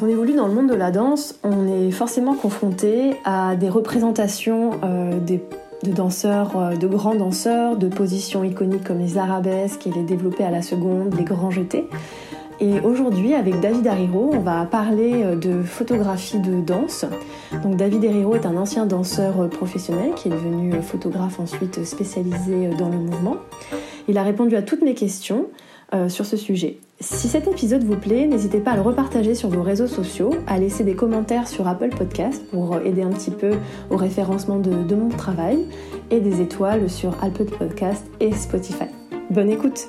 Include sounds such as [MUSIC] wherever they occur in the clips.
Quand on évolue dans le monde de la danse, on est forcément confronté à des représentations euh, de danseurs, euh, de grands danseurs, de positions iconiques comme les arabesques et les développés à la seconde, les grands jetés. Et aujourd'hui, avec David Ariro, on va parler euh, de photographie de danse. Donc David Ariro est un ancien danseur professionnel qui est devenu photographe ensuite spécialisé dans le mouvement. Il a répondu à toutes mes questions sur ce sujet. Si cet épisode vous plaît, n'hésitez pas à le repartager sur vos réseaux sociaux, à laisser des commentaires sur Apple Podcast pour aider un petit peu au référencement de, de mon travail et des étoiles sur Apple Podcast et Spotify. Bonne écoute!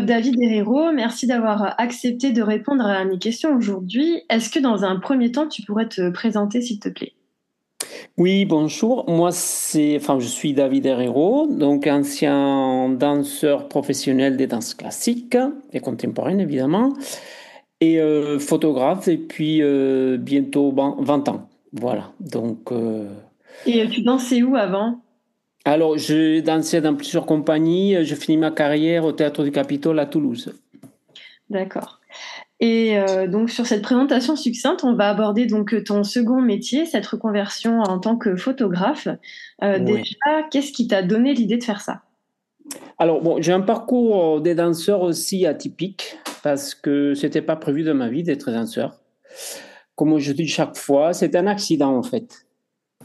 David Herrero, merci d'avoir accepté de répondre à mes questions aujourd'hui. Est-ce que dans un premier temps, tu pourrais te présenter s'il te plaît? Oui, bonjour. Moi, c'est, enfin, je suis David Herrero, donc ancien danseur professionnel des danses classiques et contemporaines évidemment, et euh, photographe depuis euh, bientôt 20 ans. Voilà. Donc. Et tu dansais où avant? Alors, je dansais dans plusieurs compagnies. Je finis ma carrière au Théâtre du Capitole à Toulouse. D'accord. Et euh, donc sur cette présentation succincte, on va aborder donc ton second métier, cette reconversion en tant que photographe. Euh, déjà, qu'est-ce qui t'a donné l'idée de faire ça? Alors bon, j'ai un parcours des danseurs aussi atypique parce que c'était pas prévu dans ma vie d'être danseur. Comme je dis chaque fois, c'est un accident en fait.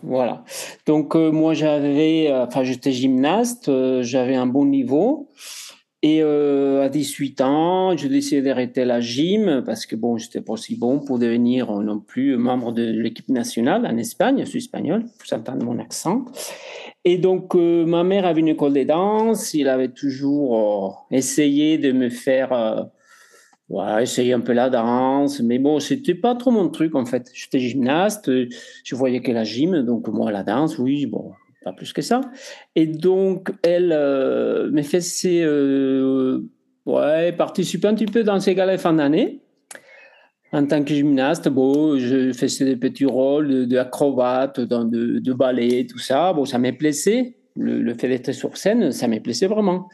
Voilà. Donc euh, moi j'avais, euh, enfin j'étais gymnaste, euh, j'avais un bon niveau. Et à 18 ans, j'ai décidé d'arrêter la gym parce que bon, j'étais pas aussi bon pour devenir non plus membre de l'équipe nationale en Espagne. Je suis espagnol, vous entendez mon accent. Et donc ma mère avait une école de danse. Il avait toujours essayé de me faire Ouais, essayer un peu la danse, mais bon, c'était pas trop mon truc en fait. J'étais gymnaste, je voyais que la gym, donc moi la danse, oui, bon, pas plus que ça. Et donc elle euh, me faisait, euh, ouais, participer un petit peu dans ces galas fin d'année. En tant que gymnaste, bon, je faisais des petits rôles d'acrobate, de, de, ballet, tout ça. Bon, ça me plaisait. Le, le fait d'être sur scène, ça me plaisait vraiment.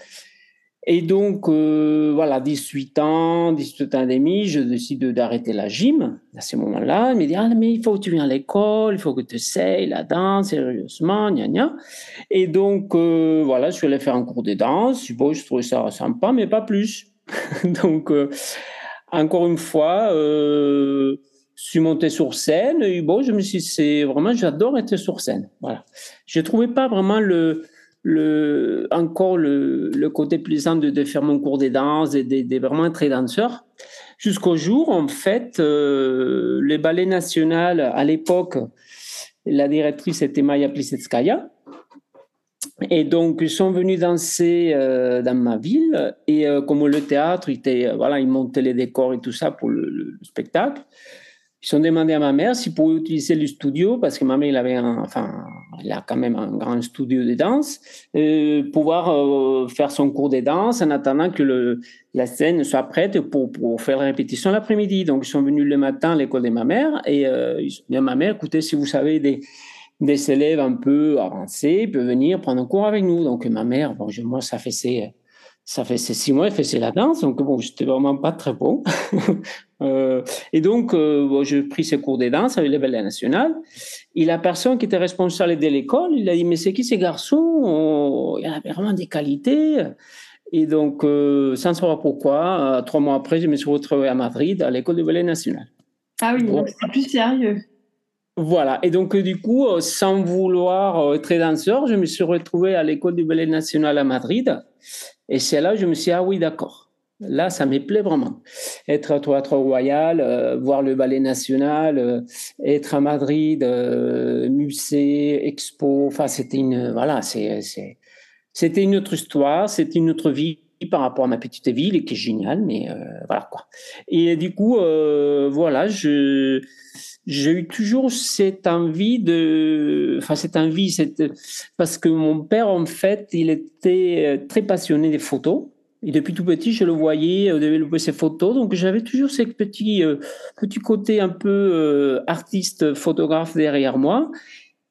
Et donc, euh, voilà, 18 ans, 18 ans et demi, je décide d'arrêter la gym à ce moment-là. Il me dit, ah, mais il faut que tu viennes à l'école, il faut que tu essayes la danse sérieusement, gna gna. Et donc, euh, voilà, je suis allé faire un cours de danse. Je trouvais ça sympa, mais pas plus. [LAUGHS] donc, euh, encore une fois, je suis monté sur scène et bon, je me suis dit, c'est vraiment, j'adore être sur scène. Voilà. Je trouvais pas vraiment le, le, encore le, le côté plaisant de, de, faire mon cours de danse et de, de vraiment être danseur. Jusqu'au jour, en fait, euh, le ballet national, à l'époque, la directrice était Maya Plisetskaya. Et donc, ils sont venus danser euh, dans ma ville. Et euh, comme le théâtre, était, voilà, ils montaient les décors et tout ça pour le spectacle. Ils ont demandé à ma mère s'ils pouvaient utiliser le studio, parce que ma mère, il avait un, enfin, il a quand même un grand studio de danse, euh, pouvoir euh, faire son cours de danse en attendant que le, la scène soit prête pour, pour faire la répétition l'après-midi. Donc, ils sont venus le matin à l'école de ma mère et euh, ils ont dit à ma mère, écoutez, si vous savez des, des élèves un peu avancés, ils peuvent venir prendre un cours avec nous. Donc, ma mère, bon, moi, ça fait ses, ça fait six mois, elle faisait la danse, donc bon, j'étais vraiment pas très bon. [LAUGHS] euh, et donc, euh, j'ai pris ces cours de danse avec le ballet national. Et la personne qui était responsable de l'école, il a dit, mais c'est qui ces garçons? Oh, Il y avait vraiment des qualités. Et donc, euh, sans savoir pourquoi, euh, trois mois après, je me suis retrouvé à Madrid, à l'école de ballet national. Ah oui, donc c'est plus sérieux. Voilà. Et donc, du coup, sans vouloir être danseur, je me suis retrouvé à l'école du ballet national à Madrid. Et c'est là que je me suis dit, ah oui, d'accord. Là, ça me plaît vraiment. Être au Théâtre Royal, euh, voir le ballet national, euh, être à Madrid, euh, musée, expo. Enfin, c'était une, voilà, c'était une autre histoire, c'était une autre vie par rapport à ma petite ville qui est géniale, mais voilà quoi. Et du coup, voilà, j'ai eu toujours cette envie de, enfin cette envie, cette, parce que mon père en fait, il était très passionné des photos. Et depuis tout petit, je le voyais euh, développer ses photos. Donc, j'avais toujours ce petit, euh, petit côté un peu euh, artiste, photographe derrière moi.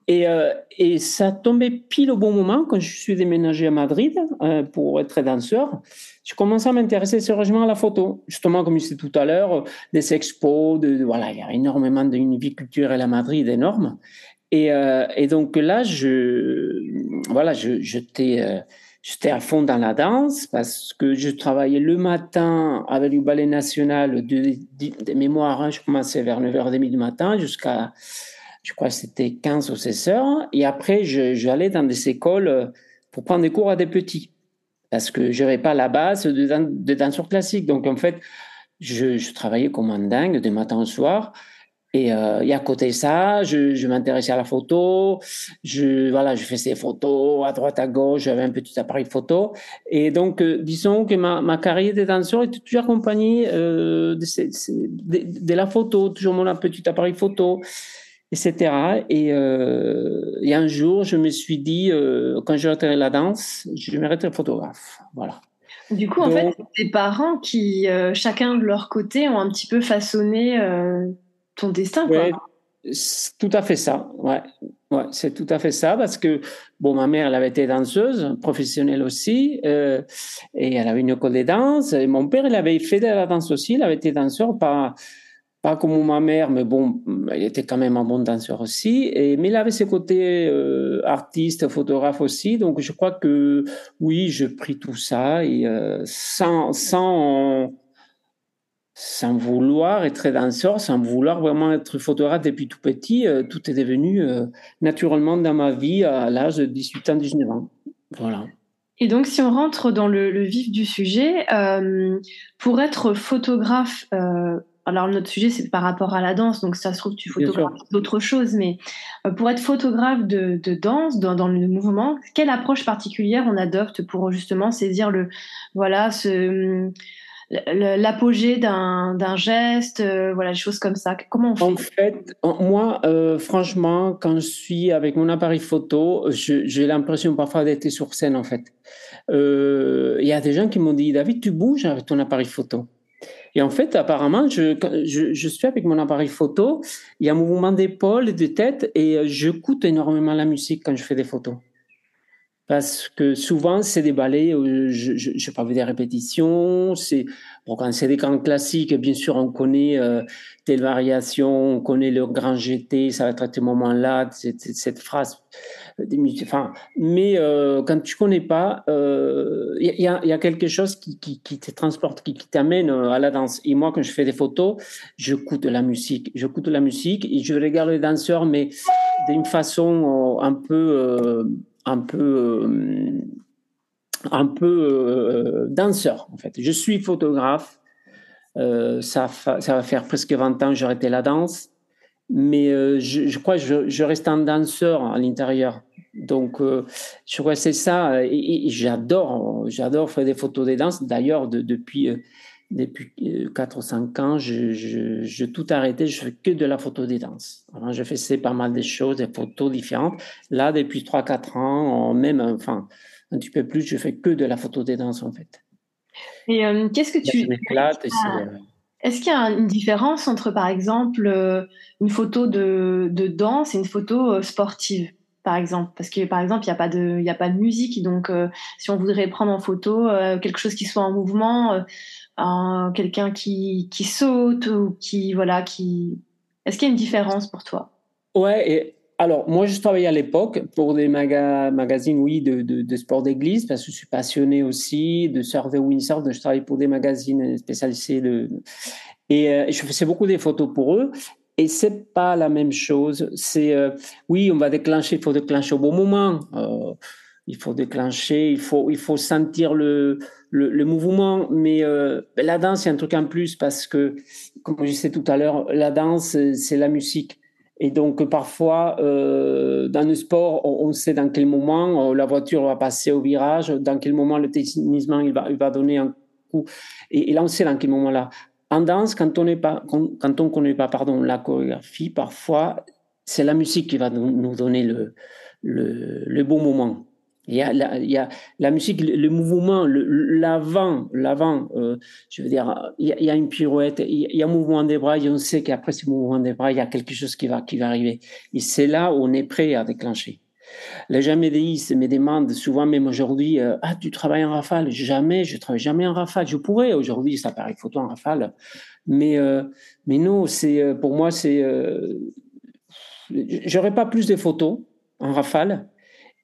Et, et ça tombait pile au bon moment quand je suis déménagé à Madrid pour être danseur. Je commençais à m'intéresser sérieusement à la photo. Justement, comme je disais tout à l'heure, des expos, voilà, il y a énormément culturelle à Madrid énorme. Et, et donc là, je, voilà, je, j'étais à fond dans la danse parce que je travaillais le matin avec le ballet national de, de, mémoire. Hein, je commençais vers 9h30 du matin jusqu'à, je crois c'était 15 ou 16 heures. Et après, j'allais dans des écoles pour prendre des cours à des petits parce que je n'avais pas la base de, danseur classique. Donc, en fait, je, je travaillais comme un dingue de matin au soir. Et, euh, et à côté de ça, je, je m'intéressais à la photo. Je voilà, je faisais des photos à droite à gauche. J'avais un petit appareil photo. Et donc, euh, disons que ma, ma carrière de danseur était toujours accompagnée euh, de, de, de, la photo, toujours mon petit appareil photo, etc. Et, euh, et un jour, je me suis dit, euh, quand je retirais la danse, je vais être photographe. Voilà. Du coup, en fait, tes parents qui, euh, chacun de leur côté, ont un petit peu façonné ton destin. Quoi. tout à fait ça. Ouais, ouais c'est tout à fait ça parce que bon, ma mère, elle avait été danseuse, professionnelle aussi, euh, et elle avait une école de danse. Et mon père, il avait fait de la danse aussi. Il avait été danseur, pas pas comme ma mère, mais bon, il était quand même un bon danseur aussi. Et mais il avait ses côtés euh, artiste, photographe aussi. Donc je crois que oui, je pris tout ça euh, sans sans sans vouloir être danseur, sans vouloir vraiment être photographe depuis tout petit, euh, tout est devenu euh, naturellement dans ma vie à l'âge de 18 ans, 19 ans. Voilà. Et donc, si on rentre dans le, vif du sujet, euh, pour être photographe, alors notre sujet c'est par rapport à la danse, donc ça se trouve tu photographes d'autres choses, mais pour être photographe de, danse dans, dans, le mouvement, quelle approche particulière on adopte pour justement saisir le, voilà, ce l'apogée d'un geste, euh, voilà, des choses comme ça. Comment on fait? En fait, moi, euh, franchement, quand je suis avec mon appareil photo, j'ai l'impression parfois d'être sur scène, en fait. Euh, il y a des gens qui m'ont dit, David, tu bouges avec ton appareil photo. Et en fait, apparemment, je, je, je suis avec mon appareil photo, il y a un mouvement d'épaule et de tête, et j'écoute énormément la musique quand je fais des photos parce que souvent c'est des ballets où je n'ai pas vu des répétitions c'est bon quand c'est des grands classiques bien sûr on connaît euh, telle variation on connaît le grand GT ça va être à ce moment là cette, phrase enfin mais euh, quand tu connais pas il euh, y, a, quelque chose qui, te transporte qui, qui t'amène euh, à la danse. Et moi quand je fais des photos j'écoute la musique j'écoute la musique et je regarde les danseurs mais d'une façon un peu un peu, euh, un peu euh, danseur, en fait. Je suis photographe. Euh, ça, ça va faire presque 20 ans que j'ai la danse. Mais je, crois que je, reste un danseur à l'intérieur. Donc, je crois que c'est ça. Et, j'adore, j'adore faire des photos des danses. D'ailleurs, depuis depuis 4 ou 5 ans, je, je, tout arrêté, je fais que de la photo des danses. Alors, je faisais pas mal de choses, des photos différentes. Là, depuis 3-4 ans, même, enfin, un petit peu plus, je fais que de la photo des danses, en fait. Et euh, qu'est-ce que tu... Euh, est-ce qu'il y a une différence entre, par exemple, euh, une photo de, de danse et une photo sportive par exemple? Parce que par exemple il n'y a pas de a pas de musique donc si on voudrait prendre en photo quelque chose qui soit en mouvement quelqu'un qui, qui saute ou qui voilà qui est-ce qu'il y a une différence pour toi? Ouais, et alors moi je travaillais à l'époque pour des magazines oui de, de, sport d'église parce que je suis passionné aussi de surf et windsurf, donc je travaille pour des magazines spécialisés de et euh, je faisais beaucoup des photos pour eux Et c'est pas la même chose. C'est euh, oui, on va déclencher, il faut déclencher au bon moment. Euh, il faut déclencher, il faut, il faut sentir le, le, mouvement. Mais euh, ben, la danse, c'est un truc en plus parce que, comme je disais tout à l'heure, la danse, c'est la musique. Et donc, parfois, euh, dans le sport, on, sait dans quel moment la voiture va passer au virage, dans quel moment le tennisman il va, il va donner un coup. Et, là, on sait dans quel moment-là. En danse, quand on ne connaît pas pardon, la chorégraphie, parfois, c'est la musique qui va nous donner le, le, le bon moment. Il y a la, il y a la musique, le, mouvement, l'avant, l'avant. Euh, je veux dire, il y, a, il y, a, une pirouette, il y a un mouvement des bras, et on sait qu'après ce mouvement des bras, il y a quelque chose qui va qui va arriver. Et c'est là où on est prêt à déclencher. Les gens me me demandent souvent, même aujourd'hui, euh, ah, tu travailles en rafale? Jamais, je travaille jamais en rafale. Je pourrais aujourd'hui, ça paraît photo en rafale, mais euh, mais non, c'est euh, pour moi, c'est euh, j'aurais pas plus de photos en rafale.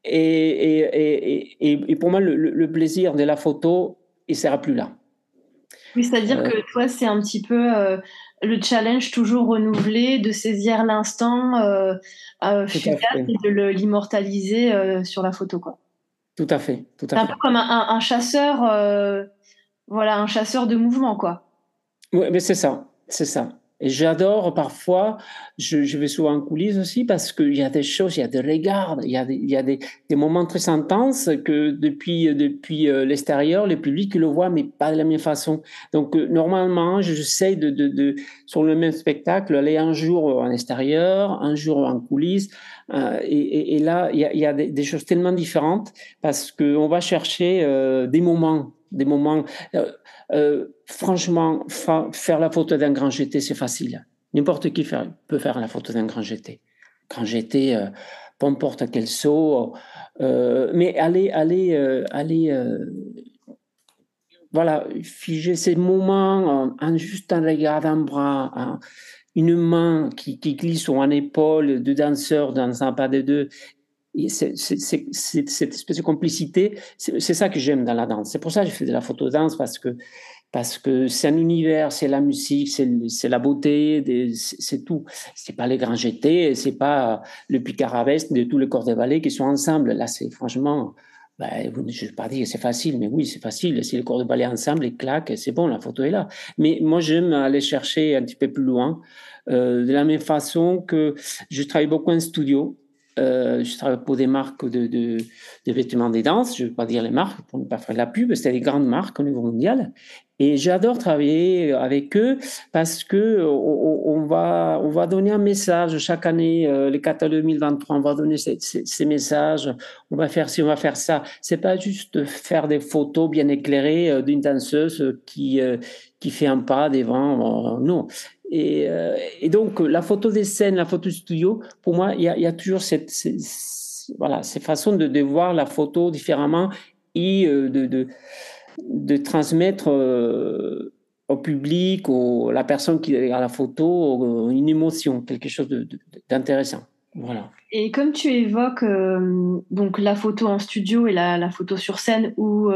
Et, et, et, et pour moi, le, le, plaisir de la photo, il sera plus là. Oui, c'est-à-dire que toi, c'est un petit peu le challenge toujours renouvelé de saisir l'instant euh, euh, et de l'immortaliser euh, sur la photo quoi. Tout à fait, tout à fait. Un peu comme un, un chasseur, euh, voilà, un chasseur de mouvement quoi. Oui, mais c'est ça, c'est ça. Et j'adore parfois, je, je, vais souvent en coulisses aussi parce qu'il y a des choses, il y a des regards, il y a des, y a des, des moments très intenses que depuis, depuis euh, l'extérieur, le public le voit, mais pas de la même façon. Donc, euh, normalement, j'essaie de, de, de, sur le même spectacle, aller un jour en extérieur, un jour en coulisses. Euh, et, et, là, il y a, y a des, des, choses tellement différentes parce qu'on va chercher euh, des moments des moments. Euh, euh, franchement, fa faire la photo d'un grand GT, c'est facile. N'importe qui peut faire la photo d'un grand GT. Grand GT, euh, peu importe quel saut. Mais euh, allez. Euh, voilà, figer ces moments en, juste un regard d'un bras, une main qui, glisse sur une épaule de danseur dans un pas de deux c'est, cette espèce de complicité, c'est, ça que j'aime dans la danse. C'est pour ça que je fais de la photo-danse, parce que parce que c'est un univers, c'est la musique, c'est la beauté, c'est tout. C'est pas les grands GT, c'est pas le picarabesque de tous les corps de ballet qui sont ensemble. Là, c'est franchement, ben, je ne vais pas dire c'est facile, mais oui, c'est facile. Si les corps de ballet ensemble, ils claquent, c'est bon, la photo est là. Mais moi, j'aime aller chercher un petit peu plus loin, euh, de la même façon que je travaille beaucoup en studio. Euh, je travaille pour des marques de, de, de vêtements des danses, je ne vais pas dire les marques pour ne pas faire de la pub, c'est des grandes marques au niveau mondial. Et j'adore travailler avec eux parce que on, va on va donner un message chaque année. Euh, les catalogues 2023, on va donner ces, messages. On va faire ci, on va faire ça. C'est pas juste faire des photos bien éclairées euh, d'une danseuse qui qui fait un pas devant. non, et, euh, et, donc, la photo des scènes, la photo studio, pour moi, il y a, toujours cette, cette, voilà, ces façons de, voir la photo différemment et euh, de, de, transmettre euh, au public, ou la personne qui regarde la photo, une émotion, quelque chose d'intéressant. Voilà. Et comme tu évoques donc la photo en studio et la, la photo sur scène, où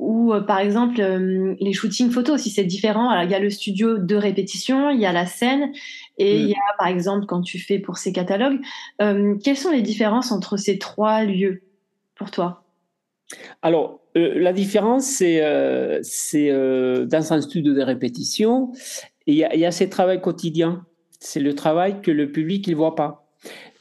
ou euh, par exemple euh, les shootings photos si c'est différent. Alors il y a le studio de répétition il y a la scène et mmh. il y a par exemple quand tu fais pour ces catalogues euh, quelles sont les différences entre ces trois lieux pour toi? Alors la différence c'est dans un studio de répétition il y a, il y a ces travail quotidien. C'est le travail que le public il voit pas.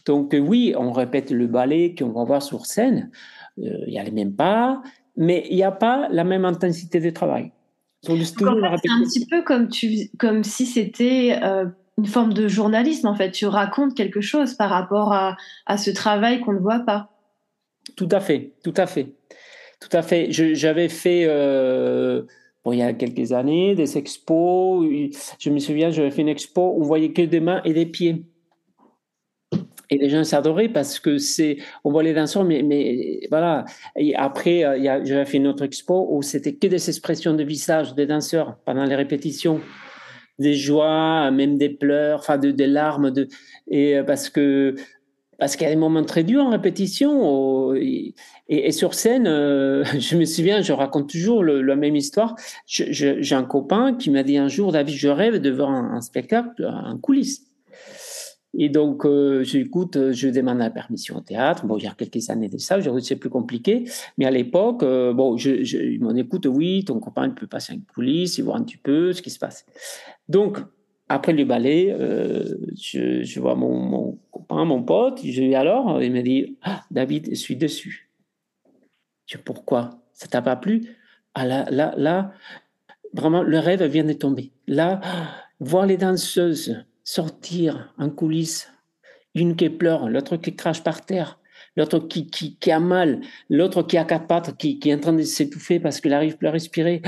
Donc oui on répète le ballet qu'on va voir sur scène. Il y a les mêmes pas mais il n'y a pas la même intensité de travail. C'est un petit peu comme, tu, comme si c'était euh, une forme de journalisme, en fait. Tu racontes quelque chose par rapport à, à ce travail qu'on ne voit pas. Tout à fait, tout à fait. Tout à fait. J'avais fait, euh, bon, il y a quelques années, des expos. Je me souviens, j'avais fait une expo où on voyait que des mains et des pieds. Et les gens s'adoraient parce que c'est, on voit les danseurs, mais, mais voilà. Et après, euh, j'avais fait une autre expo où c'était que des expressions de visage des danseurs pendant les répétitions, des joies, même des pleurs, enfin, de, des larmes, de, et euh, parce que parce qu'il y a des moments très durs en répétition. Et, sur scène, euh, [LAUGHS] je me souviens, je raconte toujours la même histoire. J'ai un copain qui m'a dit un jour, David, je rêve de voir un, spectacle, un coulisse. Et donc, euh, j'écoute, je demande la permission au théâtre. Bon, il y a quelques années de ça, c'est plus compliqué. Mais à l'époque, euh, bon, je, m'en écoute, oui, ton copain peut passer une coulisse, il voit un petit peu ce qui se passe. Donc, après le ballet, euh, je, vois mon, copain, mon pote, je dis alors, il me dit ah, David, je suis dessus. Je dis pourquoi? Ça t'a pas plu? Ah là, là, là, vraiment, le rêve vient de tomber. Là, voir les danseuses sortir en coulisses, une qui pleure, l'autre qui crache par terre, l'autre qui, qui, qui, a mal, l'autre qui a quatre pattes, qui, qui est en train de s'étouffer parce qu'il n'arrive plus à respirer.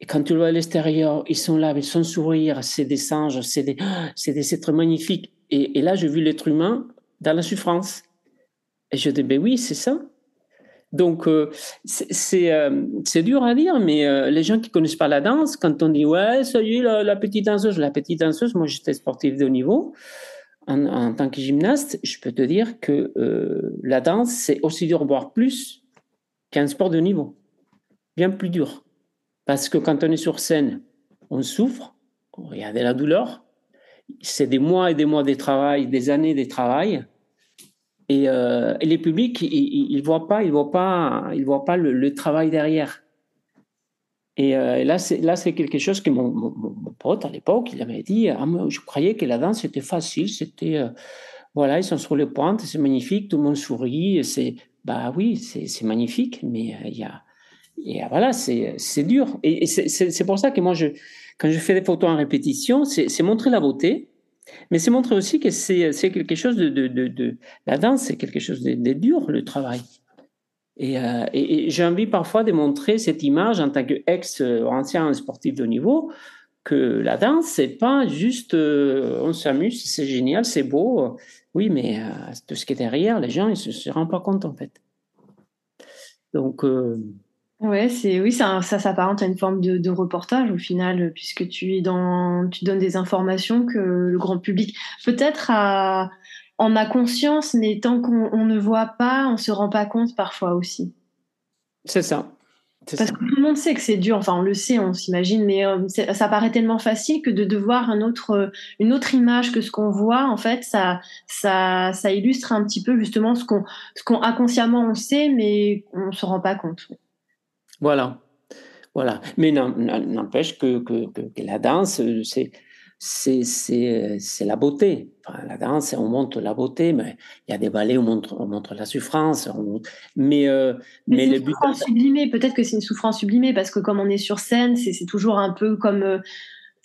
Et quand tu le vois à l'extérieur, ils sont là, ils sont sourire, c'est des singes, c'est des, c'est des êtres magnifiques. Et, et là, j'ai vu l'être humain dans la souffrance. Et je dis, ben oui, c'est ça. Donc, euh, c'est, euh, c'est dur à dire, mais euh, les gens qui connaissent pas la danse, quand on dit, ouais, ça y est, la, petite danseuse, la petite danseuse, moi j'étais sportive de haut niveau, en, en, tant que gymnaste, je peux te dire que la danse, c'est aussi dur, voire plus, qu'un sport de niveau. Bien plus dur. Parce que quand on est sur scène, on souffre, il y a de la douleur, c'est des mois et des mois de travail, des années de travail. Et, euh, et les publics, ils ne voient pas, ils voient pas, ils voient pas le, travail derrière. Et, euh, là, c'est là, c'est quelque chose que mon, mon, pote à l'époque, il avait dit. Ah, je croyais que la danse c'était facile, c'était euh, voilà, ils sont sur les pointes, c'est magnifique, tout le monde sourit, c'est bah oui, c'est magnifique, mais il y a et voilà, c'est dur. Et, c'est pour ça que moi, je, quand je fais des photos en répétition, c'est montrer la beauté, mais c'est montrer aussi que c'est quelque chose de, de, de, La danse, c'est quelque chose de, dur, le travail. Et, euh, et, j'ai envie parfois de montrer cette image en tant qu'ex-ancien euh, sportif de haut niveau, que la danse, c'est pas juste euh, on s'amuse, c'est génial, c'est beau. Oui, mais tout ce qui est derrière, les gens, ils se, se rendent pas compte en fait. Donc. Ouais, c'est oui, ça, ça s'apparente à une forme de, de, reportage au final, puisque tu es dans, tu donnes des informations que le grand public peut-être a, en a conscience, mais tant qu'on ne voit pas, on se rend pas compte parfois aussi. C'est ça. Parce que tout le monde sait que c'est dur, enfin on le sait, on s'imagine, mais euh, ça paraît tellement facile que de, de voir un autre, une autre image que ce qu'on voit, en fait, ça, ça, ça illustre un petit peu justement ce qu'on, ce qu'on inconsciemment on sait, mais on se rend pas compte. Voilà. Voilà. Mais n'empêche que, que, que, la danse, c'est c'est la beauté. Enfin, la danse, on montre la beauté, mais il y a des ballets où on montre, on montre la souffrance. mais euh, mais, mais le but. sublimée. Peut-être que c'est une souffrance sublimée parce que comme on est sur scène, c'est toujours un peu comme euh,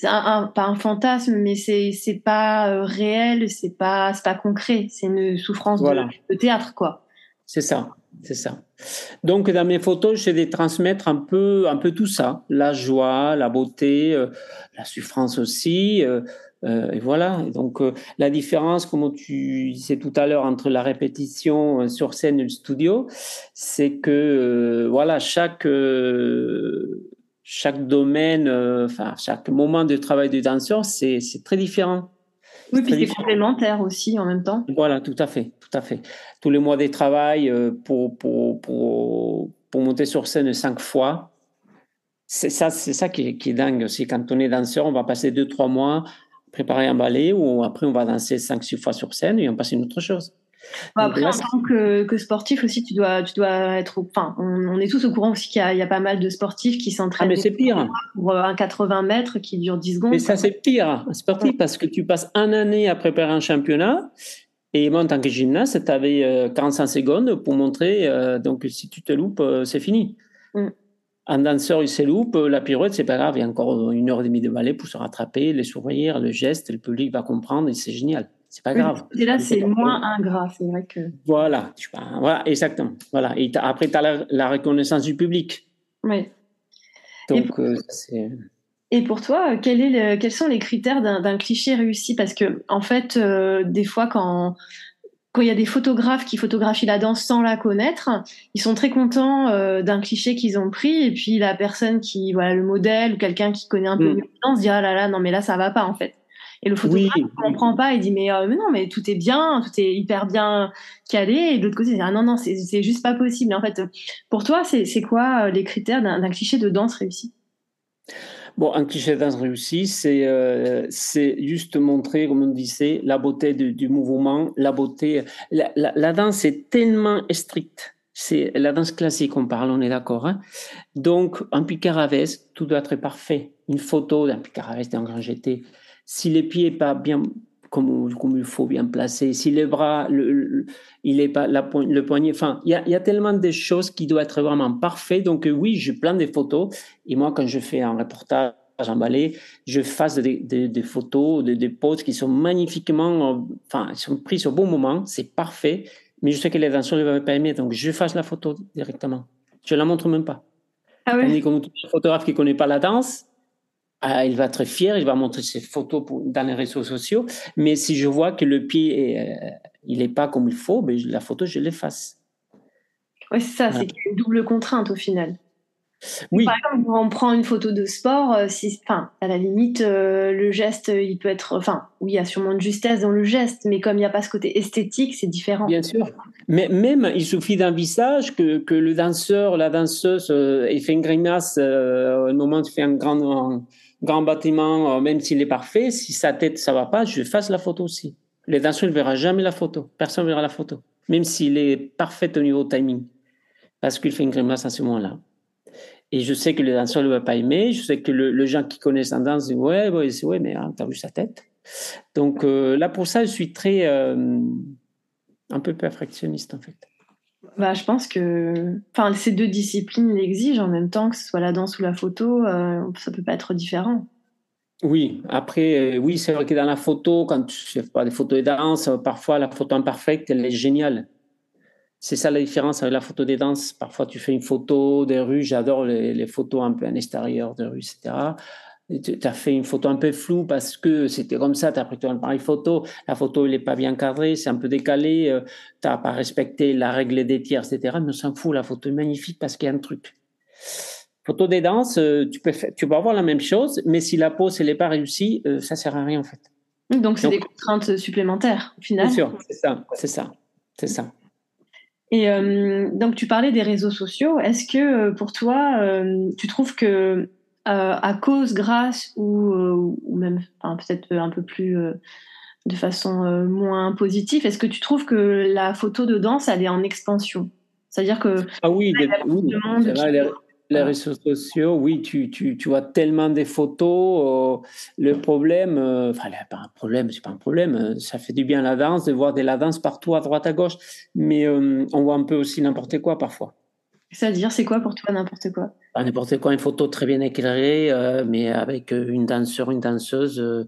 un, pas un fantasme, mais c'est c'est pas euh, réel, c'est pas c'est pas concret. C'est une souffrance de, de théâtre, quoi. C'est ça, c'est ça. Donc dans mes photos, j'essaie de transmettre un peu, un peu tout ça, la joie, la beauté, euh, la souffrance aussi. Euh, euh, et voilà. donc la différence, comme tu disais tout à l'heure, entre la répétition sur scène et le studio, c'est que voilà chaque chaque domaine, enfin chaque moment de travail du danseur, c'est très différent. Oui, puis c'est complémentaire aussi en même temps. Voilà, tout à fait, tout à fait. Tous les mois de travail euh, pour, pour, pour, pour monter sur scène cinq fois, c'est ça, c'est ça qui est, qui est dingue aussi. Quand on est danseur, on va passer deux, trois mois préparer un ballet ou après on va danser cinq, six fois sur scène et on passe une autre chose. Après, en tant que, sportif aussi, tu dois, tu dois être. Enfin, on, est tous au courant aussi qu'il y, a pas mal de sportifs qui s'entraînent. Ah, mais c'est pire. Pour euh, un 80 mètres qui dure 10 secondes. Mais ça, c'est pire, sportif, parce que tu passes un année à préparer un championnat. Et moi, en tant que gymnaste, tu avais 45 secondes pour montrer. Euh, donc, si tu te loupes, euh, c'est fini. Mm. Un danseur, il se loupe, la pirouette, c'est pas grave. Il y a encore une heure et demie de ballet pour se rattraper, les sourire, le geste, le public va comprendre et c'est génial. C'est pas grave. Et là, c'est moins ingrat, c'est vrai que. Voilà, voilà, exactement. Voilà. Et après, tu as la, reconnaissance du public. Oui. Donc, et pour, euh. Et pour toi, quel est quels sont les critères d'un cliché réussi? Parce que, en fait, euh, des fois, quand quand il y a des photographes qui photographient la danse sans la connaître, ils sont très contents euh, d'un cliché qu'ils ont pris, et puis la personne qui, voilà, le modèle ou quelqu'un qui connaît un peu mm. la danse dit ah là là, non mais là ça va pas en fait. Et le photographe ne comprend pas, il dit mais, mais, non, mais tout est bien, tout est hyper bien calé. Et de l'autre côté, il dit ah non, non, c'est juste pas possible. en fait, pour toi, c'est quoi les critères d'un cliché de danse réussi? Bon, un cliché de danse réussi, c'est euh, juste montrer, comme on disait, la beauté du, mouvement, la beauté. La, la, danse est tellement stricte. C'est la danse classique, on parle, on est d'accord. Hein Donc, un picaravès, tout doit être parfait. Une photo d'un picaravès, d'un grand jeté. Si les pieds pas bien comme, comme il faut bien placer, si les bras, le, il est pas la, le poignet, enfin, il y a, y a, tellement de choses qui doivent être vraiment parfaites. Donc euh, oui, je plane des photos. Et moi, quand je fais un reportage en ballet, je fasse des, des, photos, des, des, poses qui sont magnifiquement, enfin, sont prises au bon moment, c'est parfait. Mais je sais que les danseurs ne vont pas aimer, donc je fasse la photo directement. Je la montre même pas. Ah oui. comme tout photographe qui connaît pas la danse, ah, il va être fier, il va montrer ses photos dans les réseaux sociaux. Mais si je vois que le pied, est, euh, il n'est pas comme il faut, ben, la photo, je l'efface. Oui, c'est ça, c'est une double contrainte au final. Oui. Par exemple, on prend une photo de sport, euh, si, enfin, à la limite, euh, le geste, il peut être, enfin, oui, il y a sûrement de justesse dans le geste, mais comme il n'y a pas ce côté esthétique, c'est différent. Bien sûr. Mais même, il suffit d'un visage que, que, le danseur, la danseuse, il fait une grimace au moment où il fait un grand, grand bâtiment, euh, même s'il est parfait, si sa tête ça va pas, je fasse la photo aussi. Les danseurs ne verra jamais la photo. Personne ne verra la photo, même s'il est parfait au niveau timing, parce qu'il fait une grimace à ce moment-là. Et je sais que les danseurs ne vont pas aimer. Je sais que le, gens qui connaissent la danse disent ouais, ouais, ouais mais hein, tu as vu sa tête. Donc euh, là, pour ça, je suis très euh, un peu perfectionniste en fait. Bah, je pense que enfin, ces deux disciplines l'exigent en même temps, que ce soit la danse ou la photo, euh, ça peut pas être différent. Oui, après, euh, oui, c'est vrai que dans la photo, quand tu fais pas des photos de danse, parfois la photo imparfaite, elle est géniale. C'est ça la différence avec la photo des danses. Parfois, tu fais une photo des rues, j'adore les, les, photos un peu en extérieur des rues, etc tu as fait une photo un peu floue parce que c'était comme ça, tu as pris ton appareil photo, la photo n'est pas bien cadrée, c'est un peu décalé, euh, tu n'as pas respecté la règle des tiers, etc. Mais on s'en fout, la photo est magnifique parce qu'il y a un truc. Photo des danses, euh, tu peux, tu peux avoir la même chose, mais si la pose n'est pas réussie, euh, ça sert à rien en fait. Donc c'est des contraintes supplémentaires au final. Bien sûr, c'est ça, c'est ça, c'est ça. Et donc tu parlais des réseaux sociaux. Est-ce que pour toi, tu trouves que euh, à cause, grâce ou, euh, ou même peut-être un peu plus euh, de façon moins positive, est-ce que tu trouves que la photo de danse, elle est en expansion? C'est-à-dire que... Ah oui, les, réseaux sociaux, oui, tu, tu, tu vois tellement des photos. le problème, enfin, pas un problème, c'est pas un problème. Ça fait du bien la danse, de voir de la danse partout, à droite, à gauche. Mais on voit un peu aussi n'importe quoi parfois. C'est-à-dire, c'est quoi pour toi n'importe quoi? N'importe quoi, une photo très bien éclairée, euh, mais avec euh, une danseur, une danseuse euh,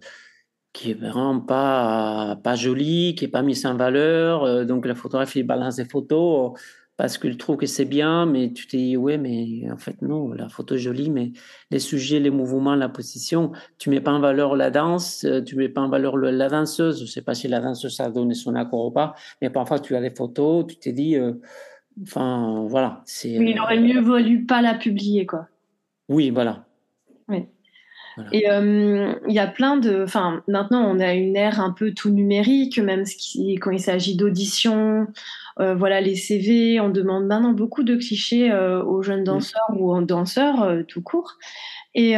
qui est vraiment pas, pas jolie, qui est pas mise en valeur. donc la photographe, il balance des photos parce qu'il trouve que c'est bien, mais tu te dis, ouais, mais en fait, non, la photo est jolie, mais les sujets, les mouvements, la position, tu mets pas en valeur la danse, tu mets pas en valeur la danseuse. Je sais pas si la danseuse a donné son accord ou pas, mais parfois tu as des photos, tu te dis, Enfin, voilà. Il aurait mieux valu pas la publier, quoi. Oui, voilà. Oui. Et euh, il y a plein de. Enfin, maintenant, on a une ère un peu tout numérique, même quand il s'agit d'audition. Euh, voilà, les CV, on demande maintenant beaucoup de clichés euh, aux jeunes danseurs ou aux danseurs tout court. Et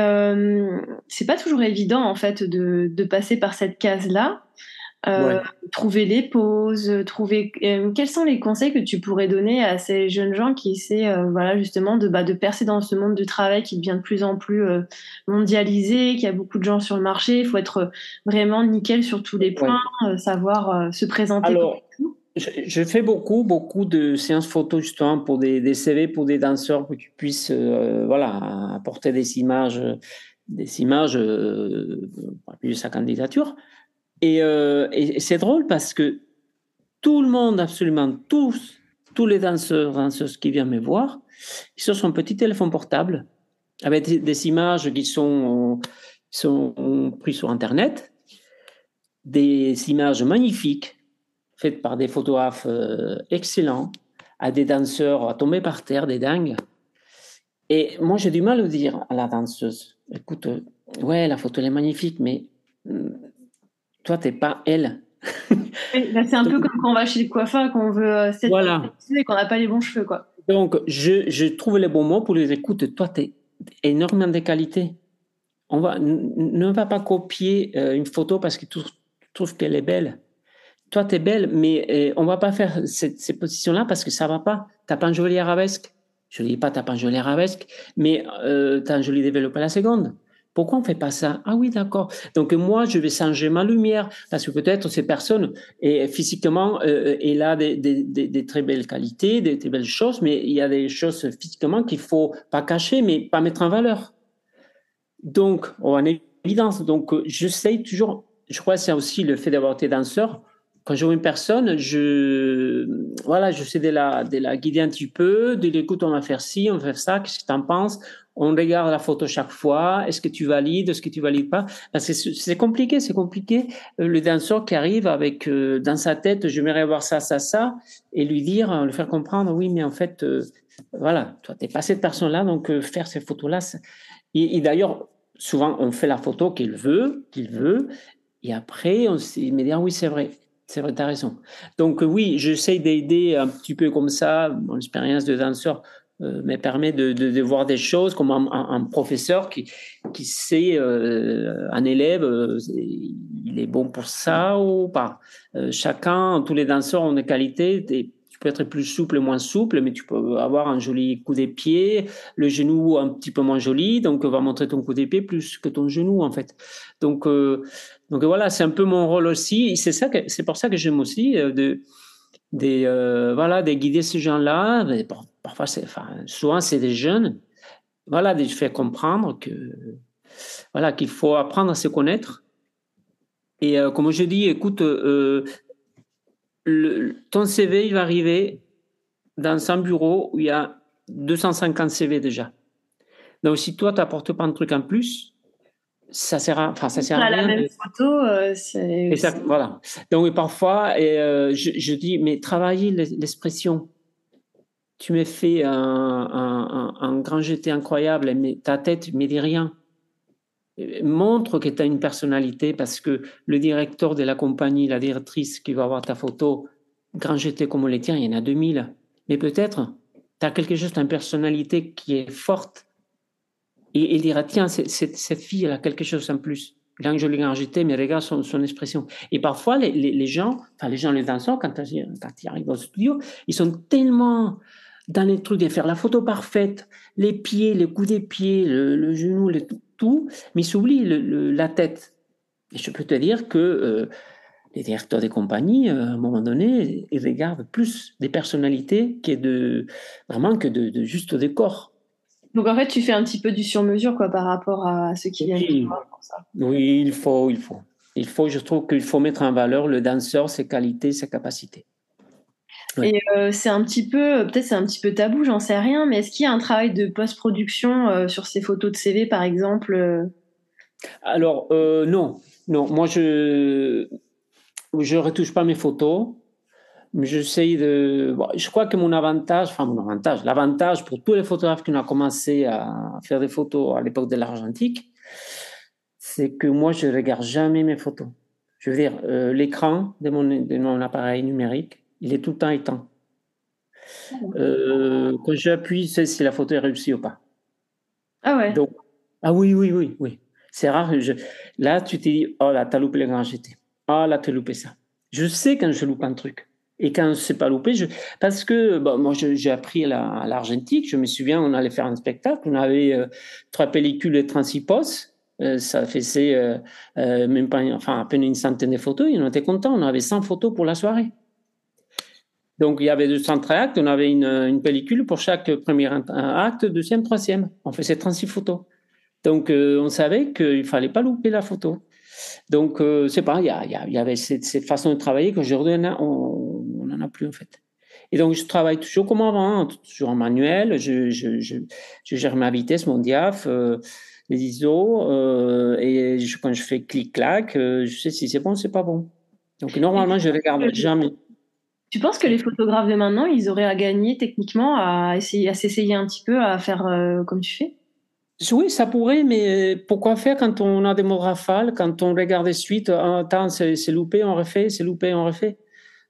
c'est pas toujours évident, en fait, de, de passer par cette case-là. Euh, trouver les pauses, trouver euh, quels sont les conseils que tu pourrais donner à ces jeunes gens qui essaient euh, voilà justement de bah, de percer dans ce monde du travail qui devient de plus en plus mondialisé, qu'il y a beaucoup de gens sur le marché, il faut être vraiment nickel sur tous les points, savoir se présenter. Alors, je, fais beaucoup beaucoup de séances photos justement pour des, des CV pour des danseurs pour qu'ils puissent voilà apporter des images des images pour appuyer sa candidature. Euh, et, c'est drôle parce que tout le monde, absolument tous, tous les danseurs, danseuses qui viennent me voir, ils sont sur un petit téléphone portable avec des, images qui sont, prises sur Internet, des images magnifiques faites par des photographes euh, excellents, à des danseurs à tomber par terre, des dingues. Et moi, j'ai du mal à dire à la danseuse, écoute, euh, ouais, la photo elle est magnifique, mais toi, t'es pas elle. [LAUGHS] Bah, c'est un peu comme quand on va chez le coiffeur qu'on veut euh, voilà. et qu'on n'a pas les bons cheveux. Quoi. Donc, je, je, trouve les bons mots pour les écoutes. Toi, tu es énormément de qualité. On va, ne va pas copier euh, une photo parce que tu trouves qu'elle est belle. Toi, tu es belle, mais euh, on va pas faire ces positions-là parce que ça va pas. Tu pas un joli arabesque. Je ne dis pas tu pas un joli arabesque, mais euh, tu as un joli développé à la seconde. Pourquoi on fait pas ça? Ah oui, d'accord. Donc moi, je vais changer ma lumière parce que peut-être ces personnes, et physiquement, euh, elle a des, très belles qualités, des très belles choses, mais il y a des choses physiquement qu'il faut pas cacher, mais pas mettre en valeur. Donc, en évidence, donc j'essaye toujours. Je crois que c'est aussi le fait d'avoir été danseur quand je vois une personne, je, voilà, je sais de la, de la guider un petit peu, de l'écoute, on va faire ci, on va faire ça, qu'est-ce que tu en penses? On regarde la photo chaque fois. Est-ce que tu valides? Est-ce que tu valides pas? Que c'est compliqué, c'est compliqué. Euh, le danseur qui arrive avec, euh, dans sa tête, j'aimerais avoir ça, ça, ça, et lui dire, lui faire comprendre, oui, mais en fait, euh, voilà, toi, t'es pas cette personne-là, donc faire ces photos-là. Et, d'ailleurs, souvent, on fait la photo qu'il veut, qu'il veut, et après, on s'est dit, ah oui, c'est vrai. C'est vrai, tu as raison. Donc oui, j'essaie d'aider un petit peu comme ça. Mon expérience de danseur euh, me permet de, de, de, voir des choses comme un, un, professeur qui, qui sait, euh, un élève, euh, il est bon pour ça ou pas. Euh, chacun, tous les danseurs ont des qualités. Tu peux être plus souple, moins souple, mais tu peux avoir un joli coup des pieds, le genou un petit peu moins joli, donc on va montrer ton coup des pieds plus que ton genou en fait. Donc donc voilà, c'est un peu mon rôle aussi. C'est ça c'est pour ça que j'aime aussi euh, de des euh, voilà de guider ces gens-là. Parfois, c'est, enfin, souvent c'est des jeunes. Voilà, de faire comprendre que voilà qu'il faut apprendre à se connaître. Et euh, comme je dis, écoute, le, ton CV il va arriver dans un bureau où il y a 250 CV déjà. Donc si toi tu n'apportes pas un truc en plus, ça sert à, enfin, ça sert à rien. la même photo, euh, c'est. voilà. Donc, parfois, et, euh, je, je, dis, mais travaillez l'expression. Tu m'as fait un, grand jeté incroyable, mais ta tête ne dit rien. Montre que tu as une personnalité parce que le directeur de la compagnie, la directrice qui va avoir ta photo, grand jeté comme les tiens, il y en a 2000. Mais peut-être, tu as quelque chose, une personnalité qui est forte et il dira, tiens, cette fille, elle a quelque chose en plus. Quand je l'ai jeté, mais regarde son, son expression. Et parfois, les, gens, enfin les gens, les danseurs, quand, quand ils arrivent au studio, ils sont tellement dans les trucs de faire la photo parfaite, les pieds, les coups des pieds, le, le genou, le, tout, mais ils s'oublient le, la tête. Et je peux te dire que euh, les directeurs des compagnies, euh, à un moment donné, ils regardent plus des personnalités que de vraiment que de, de juste des corps. Donc en fait, tu fais un petit peu du sur-mesure quoi par rapport à ceux qui viennent oui. pour ça. Oui, il faut, il faut. Il faut, je trouve qu'il faut mettre en valeur le danseur, ses qualités, ses capacités. Et euh, c'est un petit peu, peut-être c'est un petit peu tabou, j'en sais rien, mais est-ce qu'il y a un travail de post-production euh, sur ces photos de CV par exemple euh? Alors euh, non, non, moi je je retouche pas mes photos j'essaye de. Bon, je crois que mon avantage, enfin mon avantage, l'avantage pour tous les photographes qui ont commencé à faire des photos à l'époque de l'argentique, c'est que moi je regarde jamais mes photos. Je veux dire, euh, l'écran de mon, de mon appareil numérique, il est tout le temps éteint. Euh, quand j'appuie, c'est si la photo est réussie ou pas. Ah ouais. Donc, ah oui, oui, oui, oui. C'est rare. Je... Là, tu t'es dit, oh là, t'as loupé le grand GT. Oh là, t'as loupé ça. Je sais quand je loupe un truc. Et quand c'est pas loupé, je... parce que bon, moi j'ai appris à l'Argentique, je me souviens, on allait faire un spectacle, on avait euh, trois pellicules et 36 poses, euh, ça faisait euh, même pas, enfin à peine une centaine de photos, et on était contents, on avait 100 photos pour la soirée. Donc il y avait 200 actes, on avait une, une pellicule pour chaque premier acte, deuxième, troisième. On faisait 36 photos. Donc euh, on savait qu'il fallait pas louper la photo. Donc, euh, c'est pas, il y, a, il y avait cette, cette, façon de travailler qu'aujourd'hui, on n'en a plus, en fait. Et donc, je travaille toujours comme avant, hein, toujours en manuel. Je, je, je, je gère ma vitesse, mon diaph, euh, les ISO. Euh, et je, quand je fais clic-clac, euh, je sais si c'est bon, c'est pas bon. Donc, normalement, je regarde jamais. Tu penses que les photographes de maintenant, ils auraient à gagner techniquement à essayer, à s'essayer un petit peu à faire euh, comme tu fais? Oui, ça pourrait, mais pourquoi faire quand on a des mots rafales, quand on regarde des suites, ah, attends, c'est loupé, on refait, c'est loupé, on refait.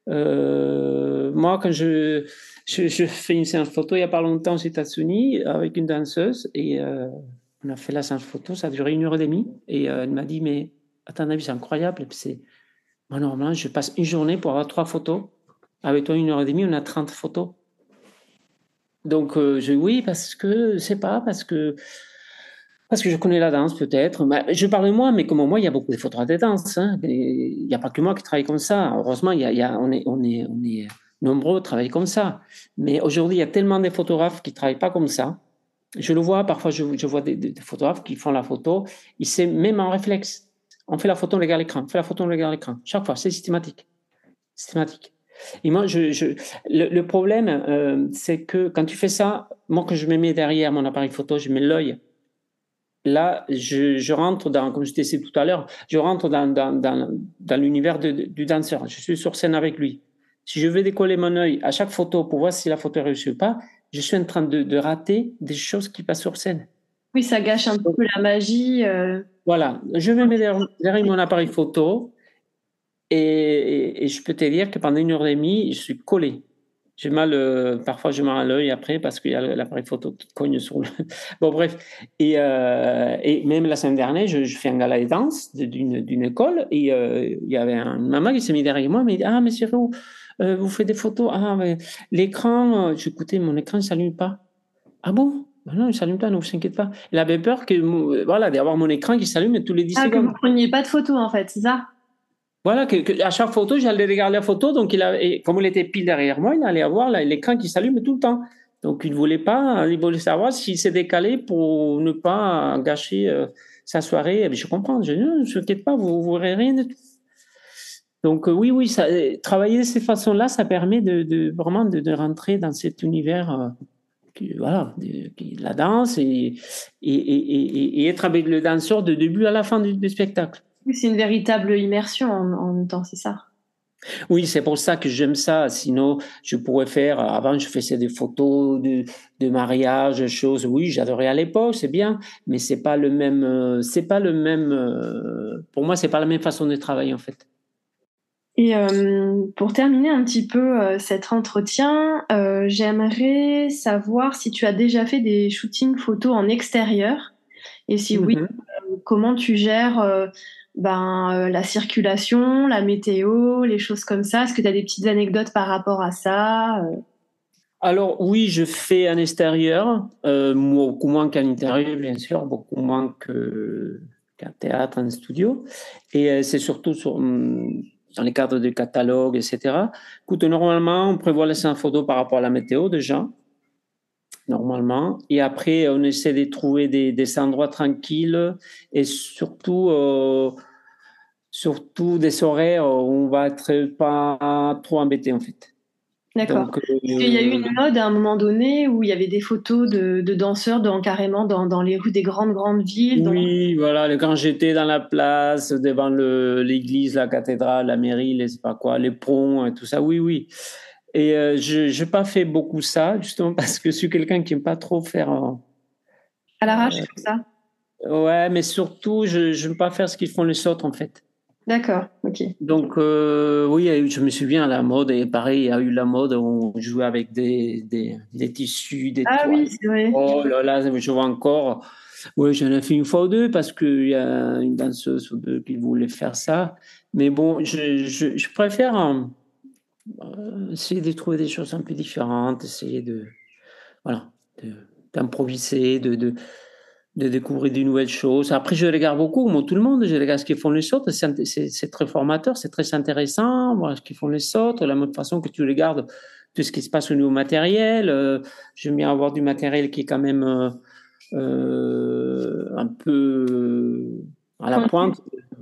Euh, moi, quand je, fais une séance photo il n'y a pas longtemps aux États-Unis avec une danseuse et euh, on a fait la séance photo, ça a duré une heure et demie et elle m'a dit mais avis c'est incroyable, c'est moi normalement je passe une journée pour avoir trois photos, avec toi une heure et demie on a 30 photos. Donc je oui parce que c'est pas parce que parce que je connais la danse, peut-être. Je parle de moi, mais comme moi, il y a beaucoup de photographes de danse. Hein. Il n'y a pas que moi qui travaille comme ça. Heureusement, y a, on, est, on, est, on est nombreux à travailler comme ça. Mais aujourd'hui, il y a tellement de photographes qui ne travaillent pas comme ça. Je le vois, parfois, je, je vois des, photographes qui font la photo. Ils savent même en réflexe. On fait la photo, on regarde l'écran. On fait la photo, on regarde l'écran. Chaque fois, c'est systématique. Systématique. Et moi, je, je le, problème, euh, c'est que quand tu fais ça, moi, que je me mets derrière mon appareil photo, je mets l'œil là, je, rentre dans, comme je t'ai dit tout à l'heure, je rentre dans, dans, l'univers du danseur. Je suis sur scène avec lui. Si je vais décoller mon œil à chaque photo pour voir si la photo est réussie ou pas, je suis en train de, rater des choses qui passent sur scène. Oui, ça gâche un peu la magie. Euh. Voilà, je vais mettre derrière, mon appareil photo et, et, je peux te dire que pendant une heure et demie, je suis collé. J'ai mal, euh, parfois j'ai mal à l'œil après parce qu'il y a l'appareil photo qui cogne sur le. [LAUGHS] bon, bref. Et, euh, et même la semaine dernière, je, fais un gala de danse d'une école et euh, il y avait une maman qui s'est mise derrière moi et m'a dit Ah, monsieur Roux, vous faites des photos Ah, mais l'écran, j'écoutais, mon écran ne s'allume pas. Ah bon? Ben non, il ne s'allume pas, ne vous inquiétez pas. Elle avait peur que, voilà, d'avoir mon écran qui s'allume tous les 10 ah, secondes. Ah, que vous ne preniez pas de photos en fait, c'est ça? Voilà, que, à chaque photo, j'allais regarder la photo, donc il comme il était pile derrière moi, il allait avoir l'écran qui s'allume tout le temps. Donc il ne voulait pas, il voulait savoir s'il s'est décalé pour ne pas gâcher euh, sa soirée. Et je comprends, je ne vous inquiète pas, vous ne verrez rien de tout. Donc euh, oui, oui, ça, travailler de cette façon-là, ça permet de, vraiment de, rentrer dans cet univers, euh, voilà, de, la danse et, et, être avec le danseur de début à la fin du spectacle. C'est une véritable immersion en, même temps, c'est ça. Oui, c'est pour ça que j'aime ça. Sinon, je pourrais faire. Avant, je faisais des photos de, de mariage, choses. Oui, j'adorais à l'époque, c'est bien, mais c'est pas le même. Euh, c'est pas le même. Euh, pour moi, c'est pas la même façon de travailler en fait. Et euh, pour terminer un petit peu cet entretien, j'aimerais savoir si tu as déjà fait des shootings photos en extérieur et si oui, mm-hmm. comment tu gères ben, euh, la circulation, la météo, les choses comme ça. Est-ce que tu as des petites anecdotes par rapport à ça euh? Alors oui, je fais un extérieur, euh, beaucoup moins qu'un intérieur, bien sûr, beaucoup moins qu'un théâtre, un studio. Et c'est surtout sur, hum, dans les cadres de catalogue, etc. Écoute, normalement, on prévoit laisser un photo par rapport à la météo déjà, normalement. Et après, on essaie de trouver des endroits tranquilles et surtout surtout des horaires où on va être pas trop embêté en fait. D'accord. Il y a eu une euh, mode à un moment donné où il y avait des photos de, danseurs dans, carrément dans, dans, les rues des grandes grandes villes. Oui, voilà, quand j'étais dans la place, devant l'église, la cathédrale, la mairie, les, pas quoi, les ponts et tout ça, oui, oui. Et euh, je n'ai pas fait beaucoup ça, justement [LAUGHS] parce que je suis quelqu'un qui n'aime pas trop faire... Euh, à l'arrache, comme ça Ouais, mais surtout, je n'aime pas faire ce qu'ils font les autres, en fait. D'accord, ok. Donc, euh, oui, je me souviens à la mode, et pareil, il y a eu la mode où on jouait avec des, des, des tissus, des Ah oui, c'est vrai. Oh là là, je vois encore. Oui, j'en ai fait une fois ou deux parce qu'il y a une danseuse ou deux qui voulait faire ça. Mais bon, je, je, je préfère euh, essayer de trouver des choses un peu différentes, essayer de, voilà, d'improviser, de, de, de découvrir de nouvelles choses. Après, je regarde beaucoup, moi, tout le monde, je regarde ce qu'ils font les autres. C'est très formateur, c'est très intéressant, voir ce qu'ils font les autres, la même façon que tu regardes tout ce qui se passe au niveau matériel. Euh, J'aime bien avoir du matériel qui est quand même euh, euh un peu à la pointe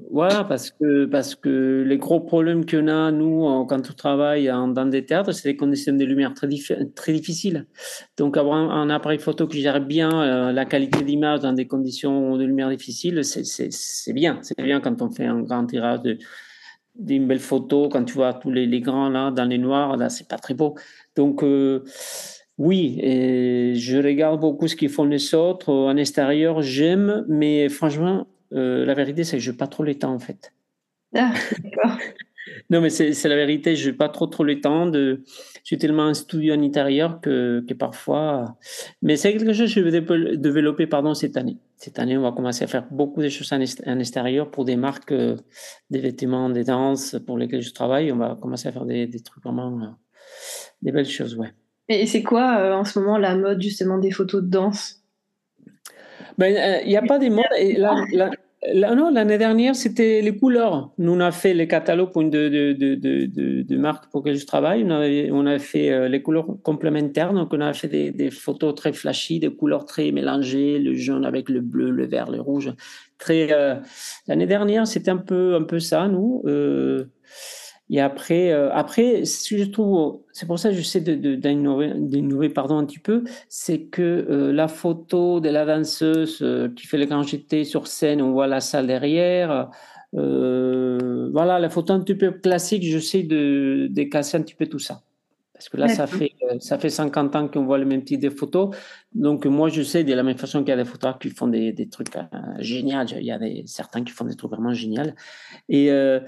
voilà, parce que, parce que les gros problèmes qu'on a, nous, quand on travaille dans des théâtres, c'est des conditions de lumière très, très difficiles. Donc, avoir un, appareil photo qui gère bien euh, la qualité d'image dans des conditions de lumière difficiles, c'est bien. C'est bien quand on fait un grand tirage d'une belle photo, quand tu vois tous les, les, grands là, dans les noirs, là, c'est pas très beau. Donc, euh, Oui, je regarde beaucoup ce qu'ils font les autres. En extérieur, j'aime, mais franchement, euh, la vérité, c'est que je n'ai pas trop le temps, en fait. Ah, d'accord. [LAUGHS] non, mais c'est la vérité, je n'ai pas trop, trop le temps. De... Je suis tellement un studio en intérieur que, que parfois. Mais c'est quelque chose que je vais développer pardon, cette année. Cette année, on va commencer à faire beaucoup de choses en, extérieur pour des marques, euh, des vêtements, des danses pour lesquelles je travaille. On va commencer à faire des, des trucs vraiment. Euh, des belles choses, ouais. Et c'est quoi en ce moment la mode justement des photos de danse? Ben, euh, Il n'y a pas de mode. non, l'année dernière, c'était les couleurs. Nous, on a fait les catalogues pour une de, de, de, de, marques pour lesquelles je travaille. On, avait, on a fait euh, les couleurs complémentaires. Donc, on a fait des, des, photos très flashy, des couleurs très mélangées, le jaune avec le bleu, le vert, le rouge. Très, l'année dernière, c'était un peu, un peu ça, nous. Et après, euh, après, je trouve, c'est pour ça que j'essaie d'innover, d'innover, pardon, un petit peu, c'est que euh, la photo de la danseuse euh, qui fait le grand jeté sur scène, on voit la salle derrière. voilà, la photo un petit peu classique, j'essaie de, de casser un petit peu tout ça. Parce que là, ça fait, euh, ça fait 50 ans qu'on voit le même type de photos. Donc, moi, je sais de la même façon qu'il y a des photographes qui font des, des trucs euh, géniaux. Il y a des, certains qui font des trucs vraiment géniaux. Et, euh,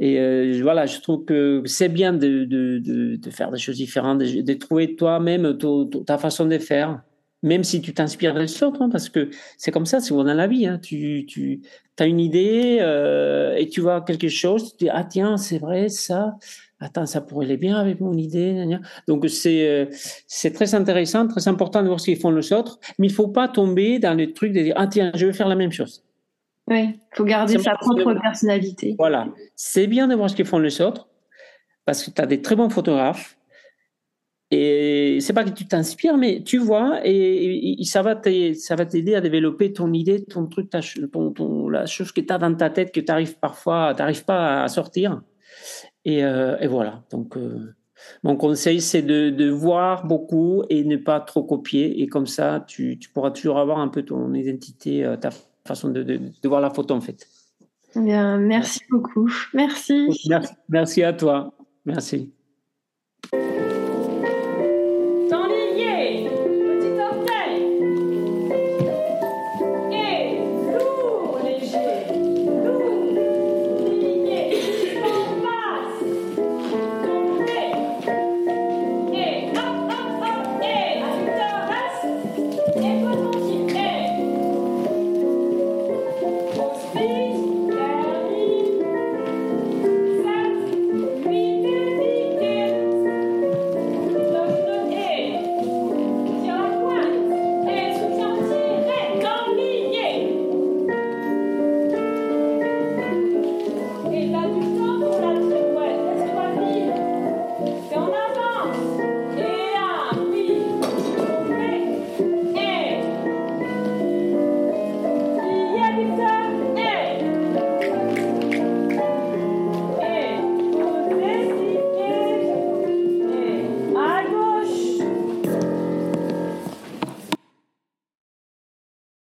et voilà, je trouve que c'est bien de, de, de, faire des choses différentes, de, trouver toi-même ta façon de faire. Même si tu t'inspires des autres, hein, parce que c'est comme ça, c'est dans la vie. Hein. Tu, tu as une idée et tu vois quelque chose, tu dis, ah tiens, c'est vrai, ça attends, ça pourrait aller bien avec mon idée. Donc, c'est, euh, c'est très intéressant, très important de voir ce qu'ils font les autres, mais il ne faut pas tomber dans le truc de dire, ah tiens, je vais faire la même chose. Oui, il faut garder sa propre personnalité. Voilà, c'est bien de voir ce qu'ils font les autres, parce que tu as des très bons photographes, et c'est pas que tu t'inspires, mais tu vois, et, ça va t'aider à développer ton idée, ton truc, ton, la chose que tu as dans ta tête que tu arrives parfois, tu pas à sortir. Euh, et, voilà. Donc, euh, mon conseil, c'est de, voir beaucoup et ne pas trop copier. Et comme ça, tu, pourras toujours avoir un peu ton identité, euh, ta façon de, voir la photo, en fait. Bien, merci beaucoup. Merci. Merci, merci à toi. Merci.